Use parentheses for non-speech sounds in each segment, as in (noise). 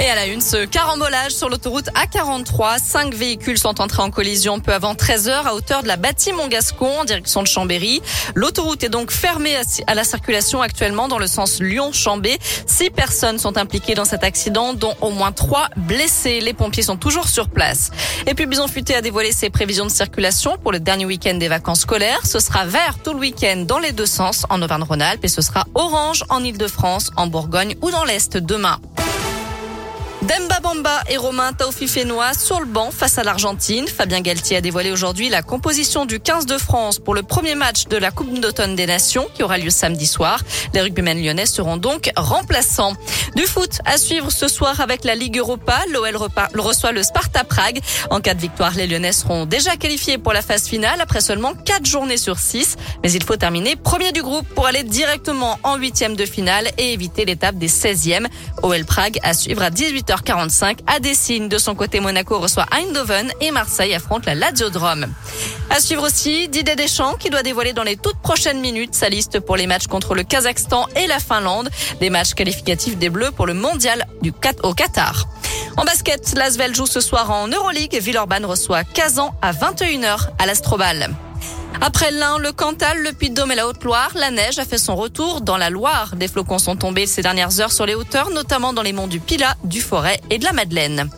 Et à la une, ce carambolage sur l'autoroute A43. Cinq véhicules sont entrés en collision peu avant 13 heures à hauteur de la bâtie Montgascon en direction de Chambéry. L'autoroute est donc fermée à la circulation actuellement dans le sens Lyon-Chambé. Six personnes sont impliquées dans cet accident, dont au moins trois blessés. Les pompiers sont toujours sur place. Et puis Bison Futé a dévoilé ses prévisions de circulation pour le dernier week-end des vacances scolaires. Ce sera vert tout le week-end dans les deux sens en Auvergne-Rhône-Alpes et ce sera orange en Ile-de-France, en Bourgogne ou dans l'Est demain. Demba Bamba et Romain Taufifénois sur le banc face à l'Argentine. Fabien Galtier a dévoilé aujourd'hui la composition du 15 de France pour le premier match de la Coupe d'automne des Nations qui aura lieu samedi soir. Les rugbymen lyonnais seront donc remplaçants. Du foot à suivre ce soir avec la Ligue Europa. L'OL reçoit le Sparta Prague. En cas de victoire, les Lyonnais seront déjà qualifiés pour la phase finale après seulement 4 journées sur 6. Mais il faut terminer premier du groupe pour aller directement en huitième de finale et éviter l'étape des 16e. OL Prague à suivre à 18 8h45 à Dessine. De son côté, Monaco reçoit Eindhoven et Marseille affronte la Lazio Drome. À suivre aussi Didier Deschamps qui doit dévoiler dans les toutes prochaines minutes sa liste pour les matchs contre le Kazakhstan et la Finlande, des matchs qualificatifs des Bleus pour le mondial du au Qatar. En basket, l'Asvel joue ce soir en Euroleague. Villeurbanne reçoit Kazan à 21h à l'Astrobal. Après l'Ain, le Cantal, le Puy-de-Dôme et la Haute-Loire, la neige a fait son retour dans la Loire. Des flocons sont tombés ces dernières heures sur les hauteurs, notamment dans les monts du Pilat, du Forêt et de la Madeleine.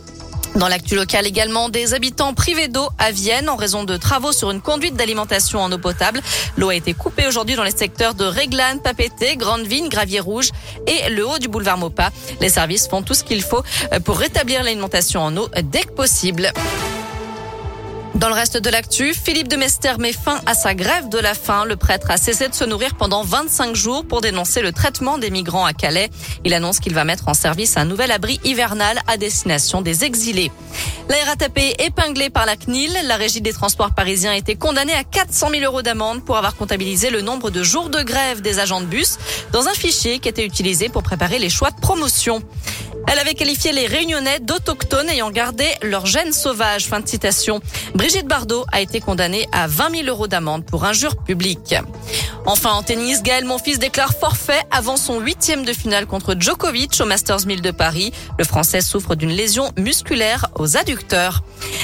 Dans l'actu local également, des habitants privés d'eau à Vienne en raison de travaux sur une conduite d'alimentation en eau potable. L'eau a été coupée aujourd'hui dans les secteurs de Réglane, Papété, Grande Vigne, Gravier Rouge et le haut du boulevard Maupas. Les services font tout ce qu'il faut pour rétablir l'alimentation en eau dès que possible. Dans le reste de l'actu, Philippe de Mester met fin à sa grève de la faim. Le prêtre a cessé de se nourrir pendant 25 jours pour dénoncer le traitement des migrants à Calais. Il annonce qu'il va mettre en service un nouvel abri hivernal à destination des exilés. La RATP épinglée par la CNIL, la régie des transports parisiens a été condamnée à 400 000 euros d'amende pour avoir comptabilisé le nombre de jours de grève des agents de bus dans un fichier qui était utilisé pour préparer les choix de promotion. Elle avait qualifié les Réunionnais d'autochtones ayant gardé leur gène sauvage. Fin de citation. Brigitte Bardot a été condamnée à 20 000 euros d'amende pour injure publique. Enfin, en tennis, Gaël Monfils déclare forfait avant son huitième de finale contre Djokovic au Masters 1000 de Paris. Le Français souffre d'une lésion musculaire aux adducteurs.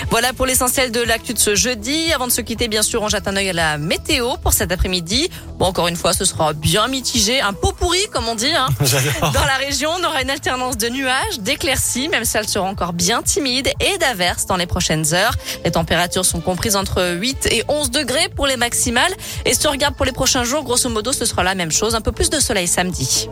Voilà pour l'essentiel de l'actu de ce jeudi. Avant de se quitter, bien sûr, on jette un œil à la météo pour cet après-midi. Bon, encore une fois, ce sera bien mitigé, un pot pourri, comme on dit. Hein. (laughs) Dans la région, on aura une alternance de nuages, d'éclaircies, même si elles seront encore bien timides, et d'averses dans les prochaines heures. Les températures sont comprises entre 8 et 11 degrés pour les maximales. Et si on regarde pour les prochains jours, grosso modo, ce sera la même chose. Un peu plus de soleil samedi.